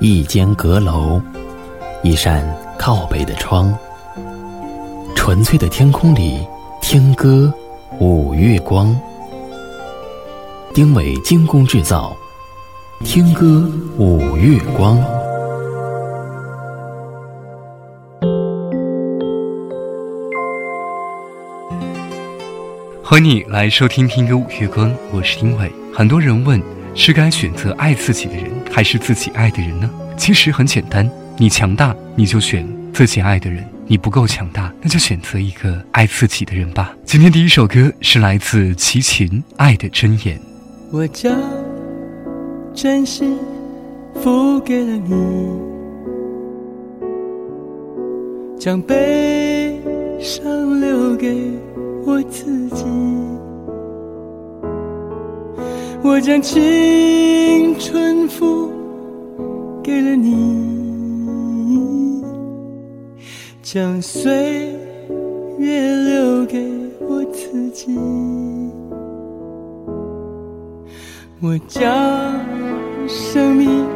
一间阁楼，一扇靠北的窗，纯粹的天空里听歌，五月光。丁伟精工制造，听歌五月光。欢迎你来收听《听歌五月光》，我是丁伟。很多人问，是该选择爱自己的人，还是自己爱的人呢？其实很简单，你强大，你就选自己爱的人；你不够强大，那就选择一个爱自己的人吧。今天第一首歌是来自齐秦《爱的箴言》。我将真心付给了你，将悲伤留给我自己。我将青春付给了你，将岁月留给我自己。我将生命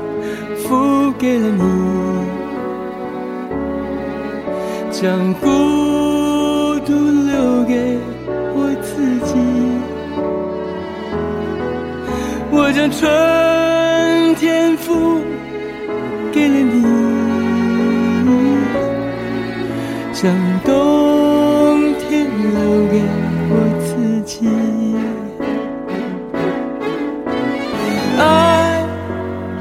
付给了你，将孤将春天付给了你，将冬天留给我自己。爱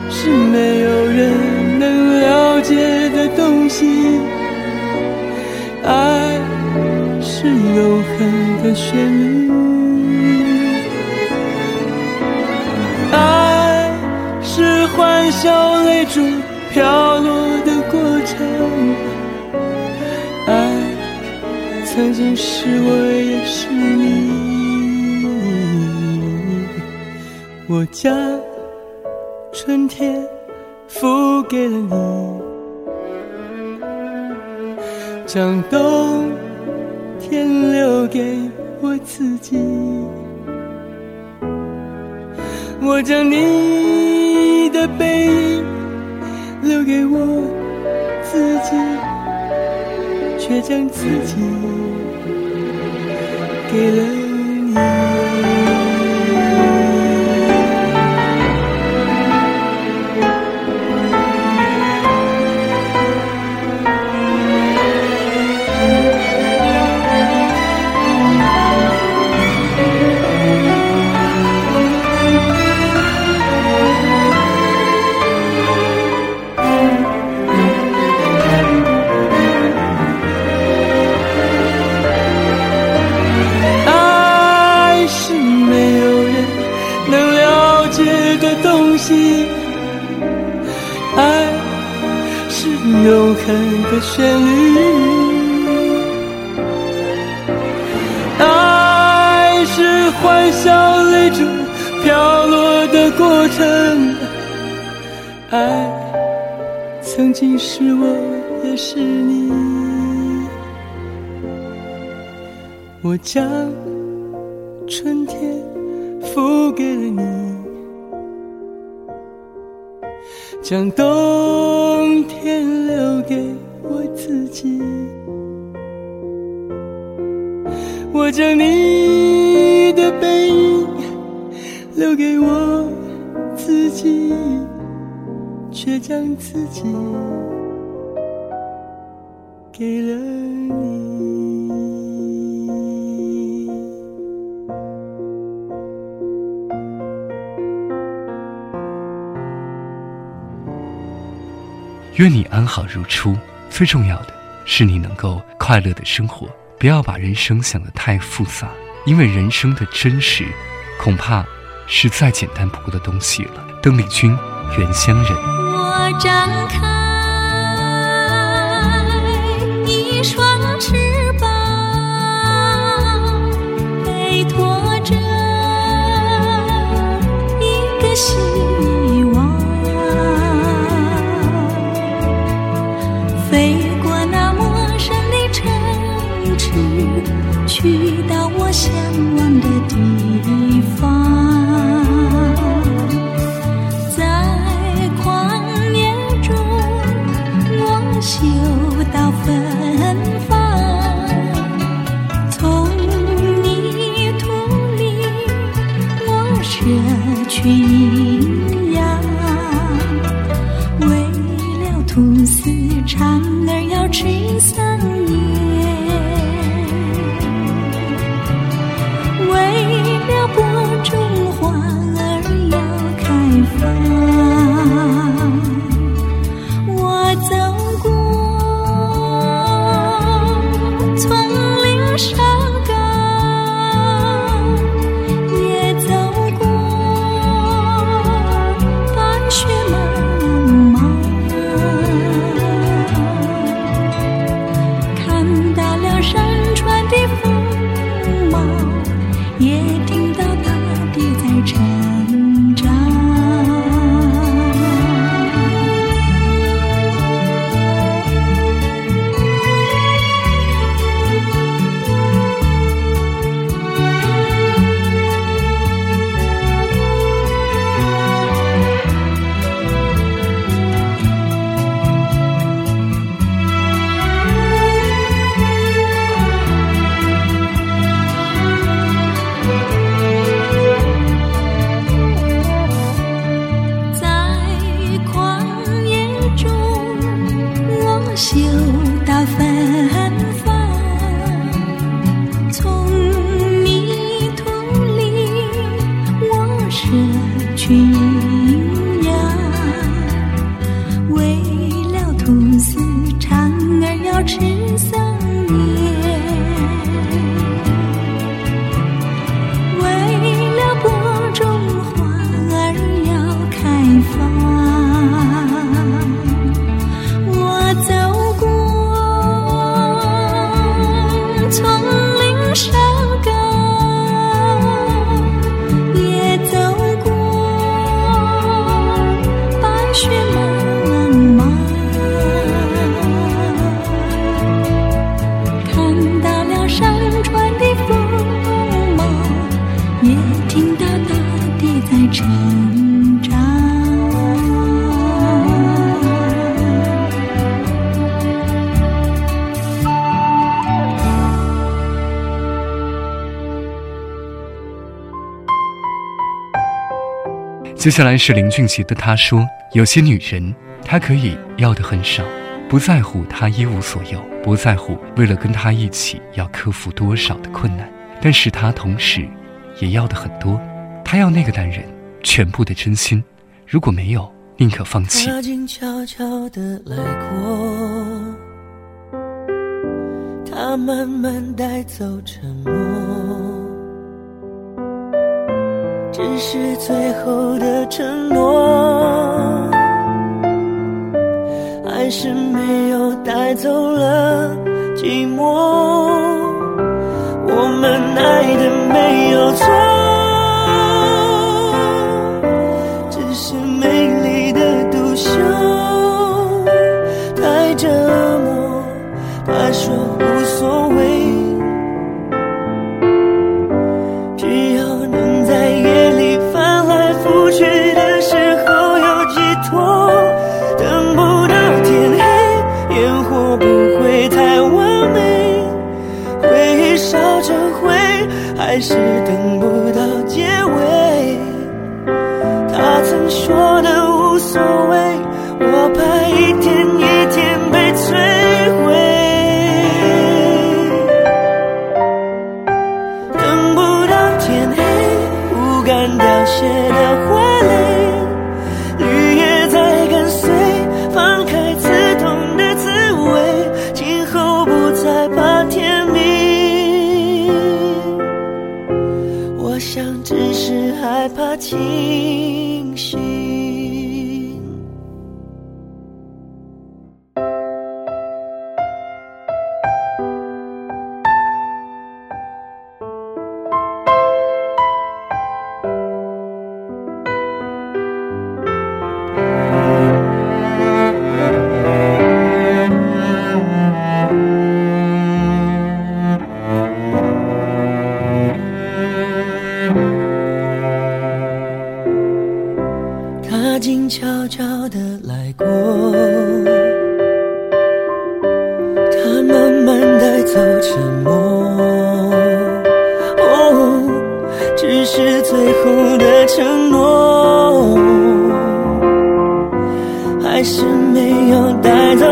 是没有人能了解的东西，爱是永恒的旋律，笑泪珠飘落的过程，爱曾经是我，也是你。我将春天付给了你，将冬天留给我自己。我将你的背影留给我自己，却将自己给了过程，爱曾经是我，也是你。我将春天付给了你，将冬天留给我自己。我将你的背影留给我将自己给了你。愿你安好如初，最重要的是你能够快乐的生活。不要把人生想得太复杂，因为人生的真实，恐怕是再简单不过的东西了。邓丽君，《原乡人》。我张开一双翅接下来是林俊杰的他说有些女人她可以要的很少不在乎他一无所有不在乎为了跟他一起要克服多少的困难但是她同时也要的很多她要那个男人全部的真心。如果没有宁可放弃。静悄悄来过他慢慢带走沉默。只是最后的承诺。还是没有带走了寂寞我们爱的没有错。沉默。哦只是最后的承诺。还是没有带走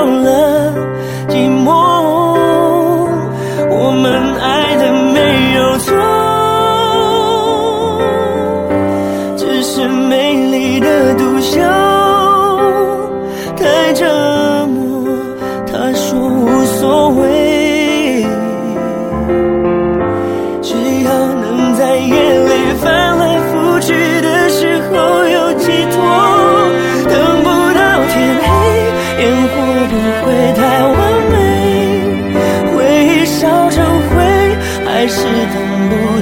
还是等不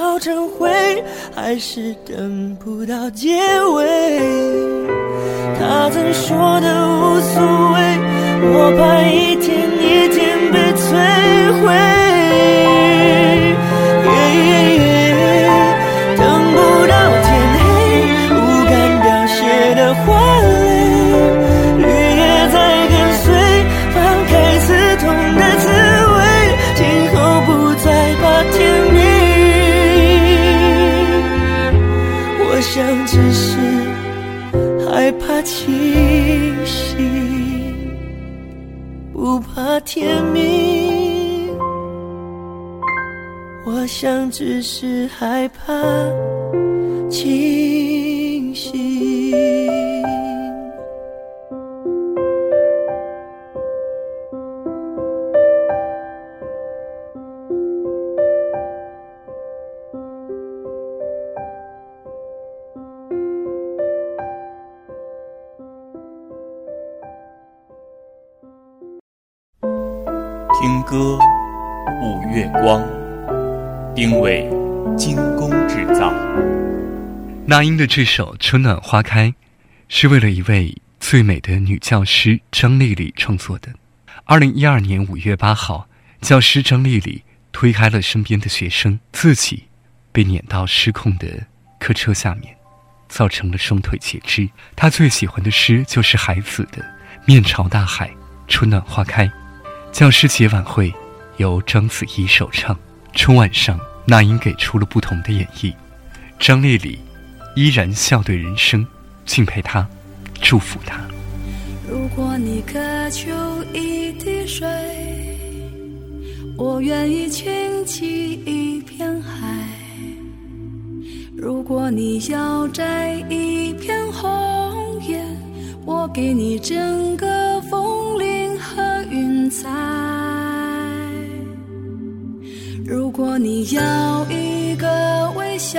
烧成灰，还是等不到结尾。他曾说的无所谓，我怕一天一天想只是害怕。那英的这首《春暖花开》，是为了一位最美的女教师张丽丽创作的。二零一二年五月八号，教师张丽丽推开了身边的学生，自己被碾到失控的客车下面，造成了双腿截肢。她最喜欢的诗就是海子的“面朝大海，春暖花开”。教师节晚会由章子怡首唱，春晚上那英给出了不同的演绎。张丽丽依然笑对人生，敬佩他，祝福他。如果你渴求一滴水，我愿意倾起一片海；如果你要摘一片红叶，我给你整个枫林和云彩。如果你要一个微笑，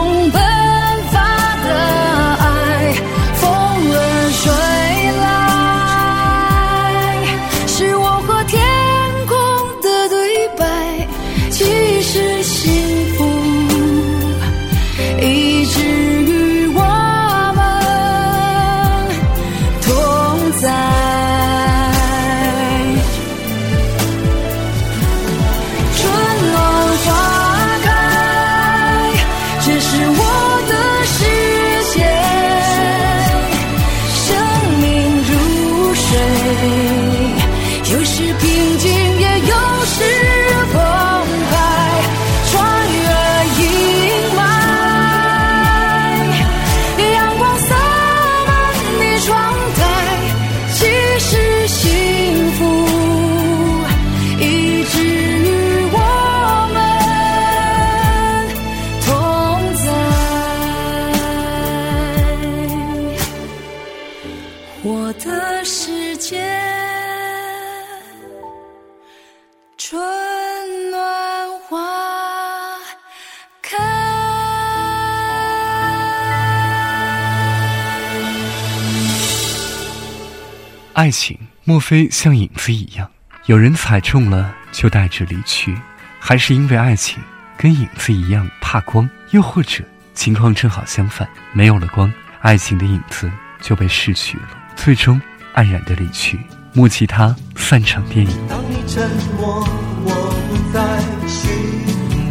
爱情莫非像影子一样，有人踩中了就带着离去，还是因为爱情跟影子一样怕光？又或者情况正好相反，没有了光，爱情的影子就被逝去了，最终黯然的离去。莫其他散场电影。当你沉默，我不再询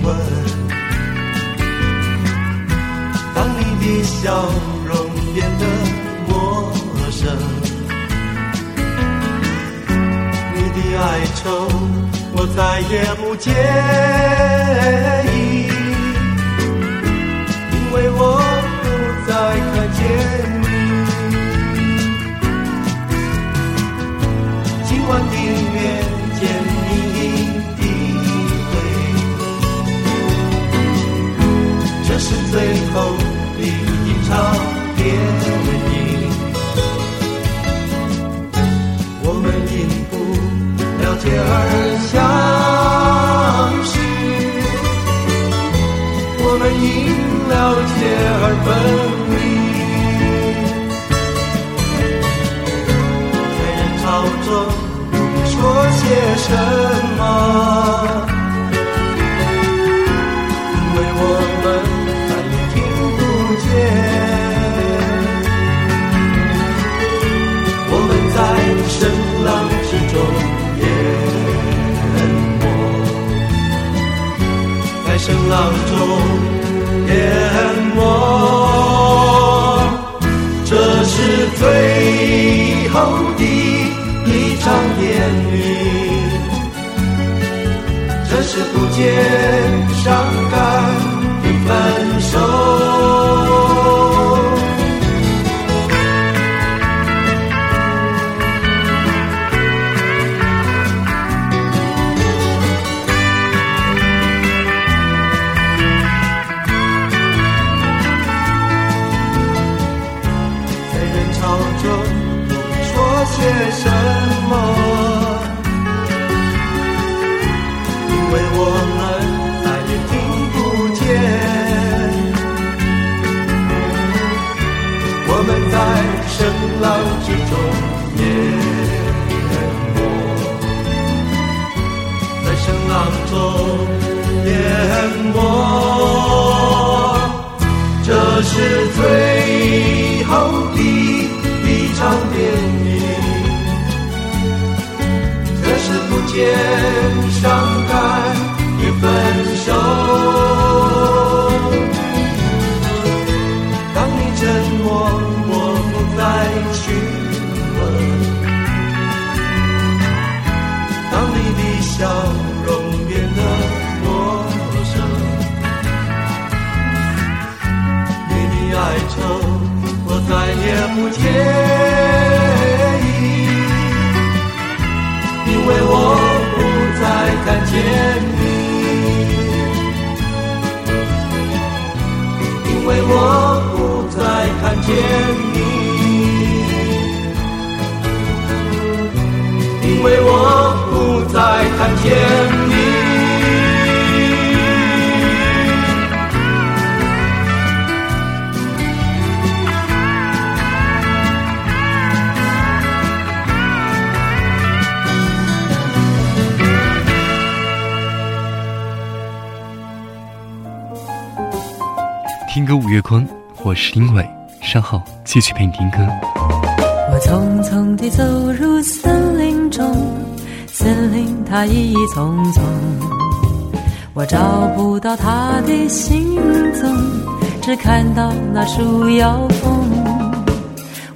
问；当你的笑容变得陌生，哀愁我再也不介意，因为我不再看见你。今晚的面见你的回，这是最后结而相识，我们因了解而分离。在人潮中说些什么？浪中淹没。这是最后的一场电影，这是不见伤感看见你。听歌五月光，我是林伟，稍后继续陪你听歌。我匆匆地走入森林中，森林它一丛丛，我找不到它的行踪，只看到那树摇风。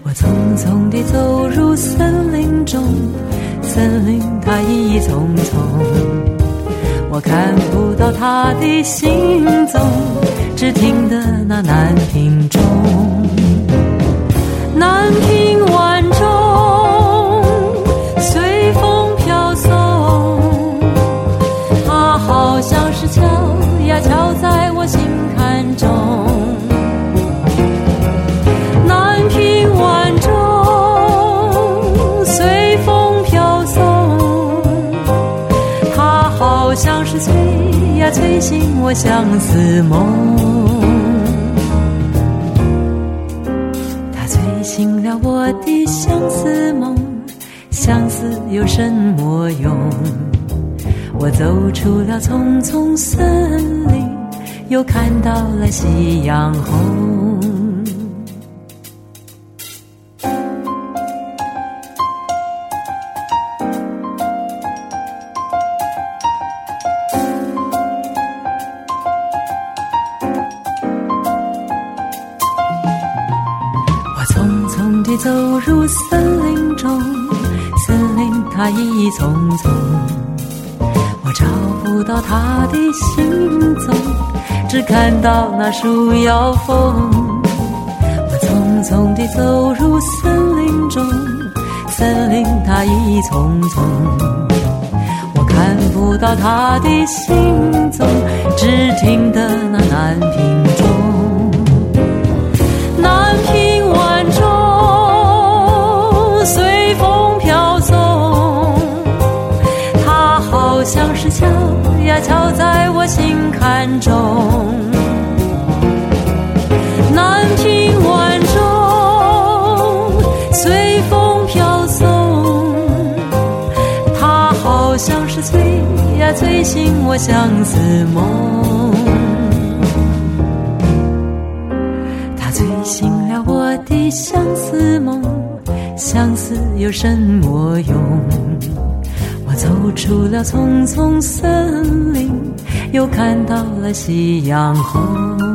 我匆匆地走入森林中，森林它一丛丛，我看不到它的行踪。只听得那南屏钟，南屏晚呀敲在我心坎中。南屏晚钟随风飘送，它好像是催呀催醒我相思梦。它催醒了我的相思梦，相思有什么用？我走出了丛丛森林，又看到了夕阳红。我匆匆地走入森林中，森林它一丛丛，找不到他的行踪，只看到那树摇风。我匆匆地走入森林中，森林它一丛丛，我看不到他的行踪，只听得那南屏钟，醒我相思梦，它催醒了我的相思梦，相思有什么用？我走出了丛丛森林，又看到了夕阳红。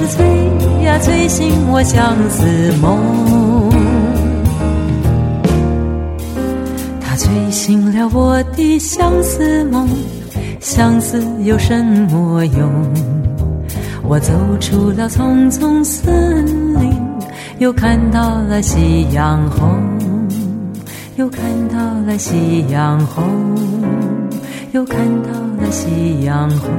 是催呀催醒我相思梦，它催醒了我的相思梦，相思有什么用？我走出了丛丛森林。又看到了夕阳红，又看到了夕阳红，又看到了夕阳红。